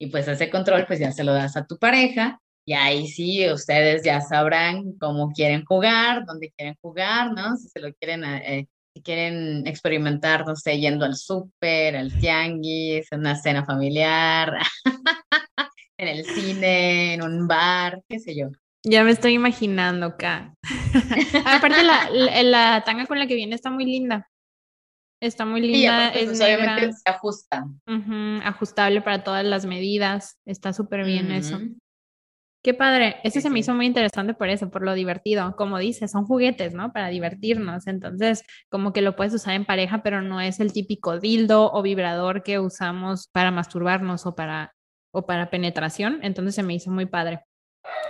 Y pues ese control, pues ya se lo das a tu pareja. Y ahí sí, ustedes ya sabrán cómo quieren jugar, dónde quieren jugar, ¿no? Si se lo quieren, eh, si quieren experimentar, no sé, yendo al súper, al tianguis, en una cena familiar, en el cine, en un bar, qué sé yo. Ya me estoy imaginando acá. Aparte, la, la, la tanga con la que viene está muy linda. Está muy linda, aparte, es pues, negra, obviamente se ajusta. ajustable para todas las medidas. Está súper bien eso. Qué padre. Este Sí, se me sí. hizo muy interesante por eso, por lo divertido. Como dices, son juguetes, ¿no? Para divertirnos. Entonces, como que lo puedes usar en pareja, pero no es el típico dildo o vibrador que usamos para masturbarnos o para, o para penetración. Entonces se me hizo muy padre.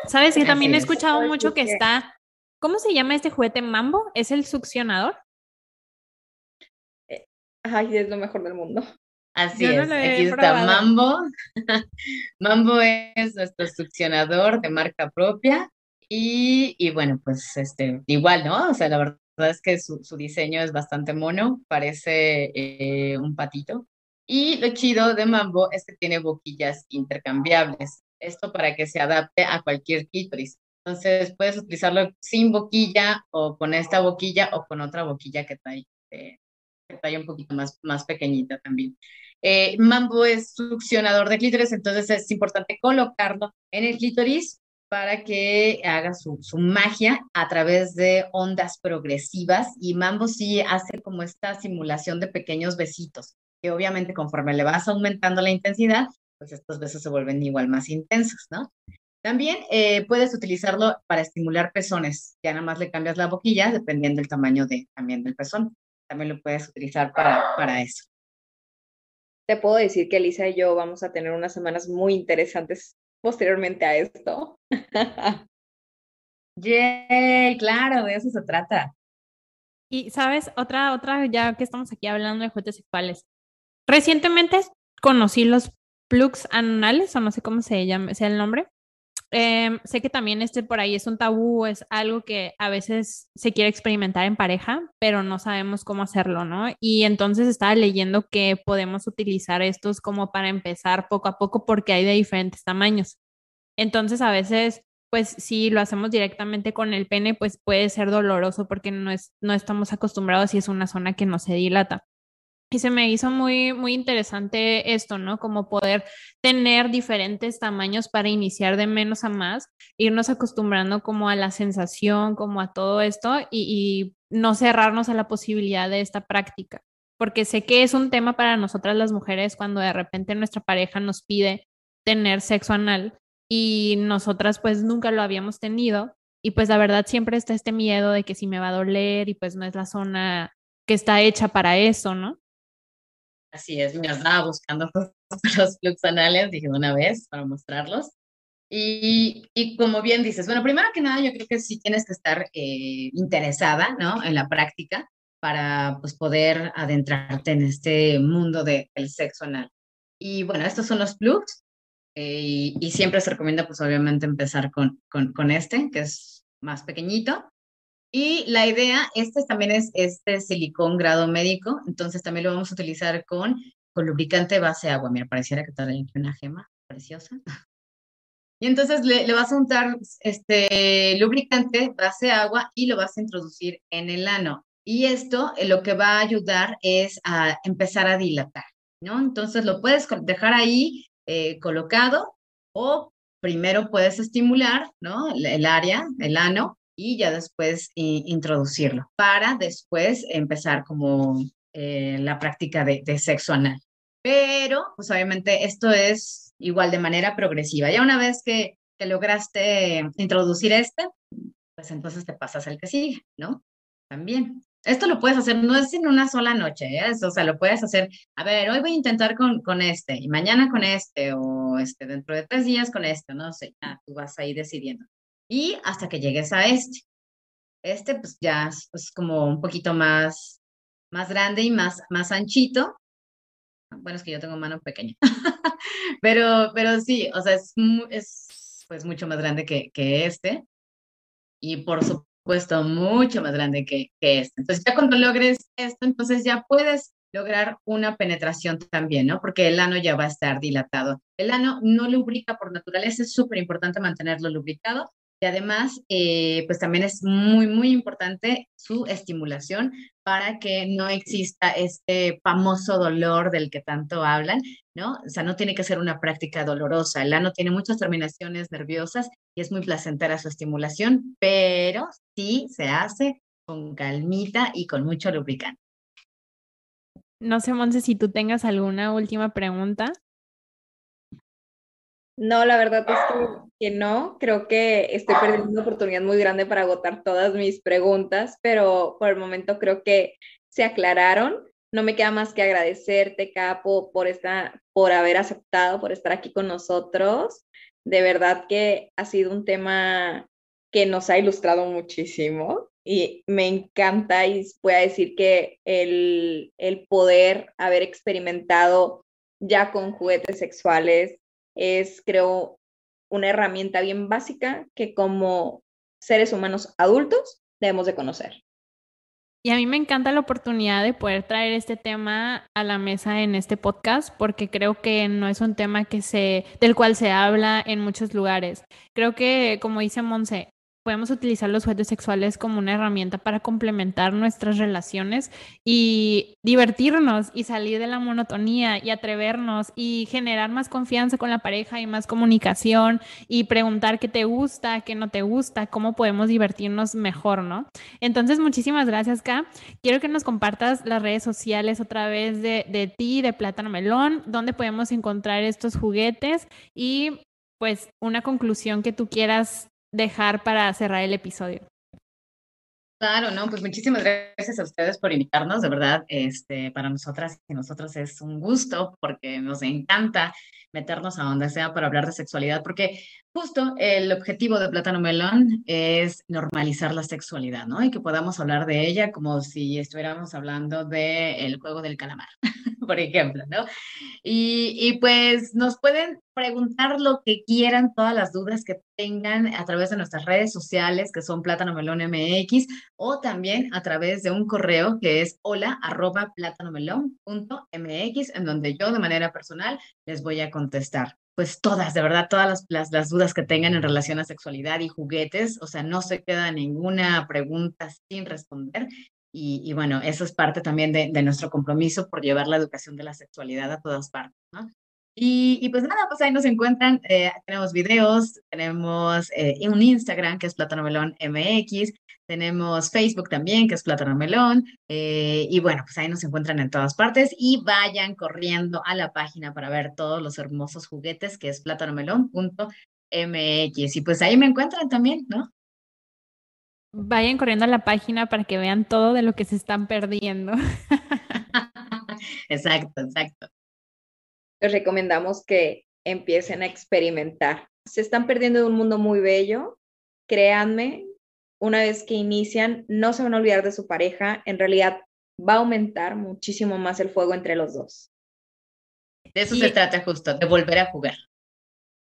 ¿Sabes? Que también he es. escuchado mucho que está. ¿Cómo se llama este juguete mambo? ¿Es el succionador? Ay, es lo mejor del mundo. Así Yo no es, he aquí está. Mambo. Mambo es nuestro succionador de marca propia Y, y bueno, pues este, igual, ¿no? O sea, la verdad es que su, su diseño es bastante mono, parece eh, un patito. Y lo chido de Mambo es que tiene boquillas intercambiables. Esto para que se adapte a cualquier clítoris. Entonces puedes utilizarlo sin boquilla o con esta boquilla o con otra boquilla que trae, eh, trae un poquito más, más pequeñita también. Eh, Mambo es succionador de clítoris, entonces es importante colocarlo en el clítoris para que haga su, su, magia a través de ondas progresivas y Mambo sí hace como esta simulación de pequeños besitos, que obviamente conforme le vas aumentando la intensidad, pues estos besos se vuelven igual más intensos, ¿no? También eh, puedes utilizarlo para estimular pezones, ya nada más le cambias la boquilla dependiendo del tamaño de, también del pezón, también lo puedes utilizar para, para eso. Te puedo decir que Elisa y yo vamos a tener unas semanas muy interesantes posteriormente a esto. Yay, claro, de eso se trata. Y sabes, otra, otra, ya que estamos aquí hablando de juguetes sexuales. Recientemente conocí los plugs anales, o no sé cómo se llama, sea el nombre. Eh, sé que también este por ahí es un tabú, es algo que a veces se quiere experimentar en pareja, pero no sabemos cómo hacerlo, ¿no? Y entonces estaba leyendo que podemos utilizar estos como para empezar poco a poco porque hay de diferentes tamaños. Entonces a veces, pues si lo hacemos directamente con el pene, pues puede ser doloroso porque no, es, no estamos acostumbrados y es una zona que no se dilata. Y se me hizo muy, muy interesante esto, ¿no? Como poder tener diferentes tamaños para iniciar de menos a más, irnos acostumbrando como a la sensación, como a todo esto y, y no cerrarnos a la posibilidad de esta práctica. Porque sé que es un tema para nosotras las mujeres cuando de repente nuestra pareja nos pide tener sexo anal y nosotras pues nunca lo habíamos tenido. Y pues la verdad siempre está este miedo de que si me va a doler y pues no es la zona que está hecha para eso, ¿no? Así es, me andaba buscando los plugs anales, dije una vez para mostrarlos. Y, y, como bien dices, bueno, primero que nada, yo creo que sí tienes que estar eh, interesada, ¿no? En la práctica para, pues, poder adentrarte en este mundo del sexo anal. Y bueno, estos son los plugs eh, y, siempre se recomienda, pues, obviamente empezar con, con este, que es más pequeñito. Y la idea, este también es este silicón grado médico, entonces también lo vamos a utilizar con, con lubricante base agua. Mira, pareciera que trae aquí una gema preciosa. Y entonces le, le, vas a untar este lubricante base agua y lo vas a introducir en el ano. Y esto eh, lo que va a ayudar es a empezar a dilatar, ¿no? Entonces lo puedes dejar ahí eh, colocado o primero puedes estimular, ¿no? El área, el ano, y ya después introducirlo para después empezar como eh, la práctica de, de, sexo anal. Pero, pues obviamente esto es igual de manera progresiva. Ya una vez que, que lograste introducir este, pues entonces te pasas al que sigue, ¿no? También. Esto lo puedes hacer, no es en una sola noche, ¿eh? o sea, lo puedes hacer, a ver, hoy voy a intentar con, con este, y mañana con este, o este, dentro de tres días con este, no sé, ya tú vas a ir decidiendo y hasta que llegues a este. Este pues ya es pues, como un poquito más, más grande y más, más anchito. Bueno, es que yo tengo mano pequeña, pero, pero sí, o sea, es, es pues mucho más grande que, que este y por supuesto mucho más grande que, que este. Entonces ya cuando logres esto, entonces ya puedes lograr una penetración también, ¿no? Porque el ano ya va a estar dilatado. El ano no lubrica por naturaleza, es súper importante mantenerlo lubricado y además, eh, pues también es muy, muy importante su estimulación para que no exista este famoso dolor del que tanto hablan, ¿no? O sea, no tiene que ser una práctica dolorosa. El ano tiene muchas terminaciones nerviosas y es muy placentera su estimulación, pero sí se hace con calmita y con mucho lubricante. No sé, Monse, si tú tengas alguna última pregunta. No, la verdad es que, que, no. Creo que estoy perdiendo una oportunidad muy grande para agotar todas mis preguntas, pero por el momento creo que se aclararon. No me queda más que agradecerte, Capo, por, esta, por haber aceptado, por estar aquí con nosotros. De verdad que ha sido un tema que nos ha ilustrado muchísimo y me encanta y voy a decir que el, el poder haber experimentado ya con juguetes sexuales es, creo, una herramienta bien básica que como seres humanos adultos debemos de conocer. Y a mí me encanta la oportunidad de poder traer este tema a la mesa en este podcast porque creo que no es un tema que se del cual se habla en muchos lugares. Creo que como dice Monse, podemos utilizar los juguetes sexuales como una herramienta para complementar nuestras relaciones y divertirnos y salir de la monotonía y atrevernos y generar más confianza con la pareja y más comunicación y preguntar qué te gusta, qué no te gusta, cómo podemos divertirnos mejor, ¿no? Entonces, muchísimas gracias, K. Quiero que nos compartas las redes sociales otra vez de, de ti, de Plátano Melón, dónde podemos encontrar estos juguetes y pues una conclusión que tú quieras dejar para cerrar el episodio. Claro, no, pues muchísimas gracias a ustedes por invitarnos, de verdad, este, para nosotras y nosotros es un gusto porque nos encanta meternos a donde sea para hablar de sexualidad, porque justo el objetivo de Plátano Melón es normalizar la sexualidad, ¿no? Y que podamos hablar de ella como si estuviéramos hablando del juego del calamar, por ejemplo, ¿no? Y, y pues nos pueden preguntar lo que quieran, todas las dudas que tengan a través de nuestras redes sociales, que son Plátano Melón MX, o también a través de un correo que es hola arroba plátanomelón.mx, en donde yo de manera personal les voy a contestar. Pues todas, de verdad, todas las, las, las, dudas que tengan en relación a sexualidad y juguetes, o sea, no se queda ninguna pregunta sin responder. Y, bueno, eso es parte también de, de nuestro compromiso por llevar la educación de la sexualidad a todas partes, ¿no? Y, y, pues nada, pues ahí nos encuentran, eh, tenemos videos, tenemos eh, un Instagram que es Plátano Melón MX, tenemos Facebook también que es Plátano Melón, eh, y bueno, pues ahí nos encuentran en todas partes y vayan corriendo a la página para ver todos los hermosos juguetes que es plátanomelón.mx y pues ahí me encuentran también, ¿no? Vayan corriendo a la página para que vean todo de lo que se están perdiendo. exacto, exacto les recomendamos que empiecen a experimentar. Se están perdiendo de un mundo muy bello. Créanme, una vez que inician, no se van a olvidar de su pareja. En realidad, va a aumentar muchísimo más el fuego entre los dos. De eso y, se trata justo, de volver a jugar.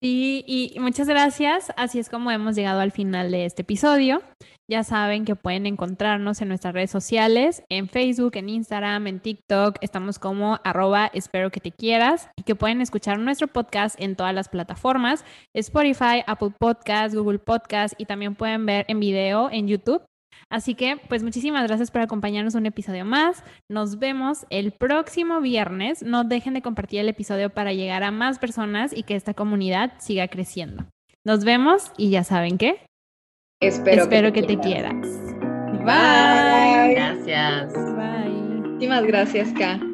Y, y, muchas gracias. Así es como hemos llegado al final de este episodio. Ya saben que pueden encontrarnos en nuestras redes sociales, en Facebook, en Instagram, en TikTok. Estamos como arroba espero que te quieras y que pueden escuchar nuestro podcast en todas las plataformas, Spotify, Apple Podcast, Google Podcast y también pueden ver en video en YouTube. Así que, pues muchísimas gracias por acompañarnos un episodio más. Nos vemos el próximo viernes. No dejen de compartir el episodio para llegar a más personas y que esta comunidad siga creciendo. Nos vemos y ya saben qué. Espero, Espero que, te, que quieras. te quieras. Bye. Gracias. Bye. Muchísimas gracias, K.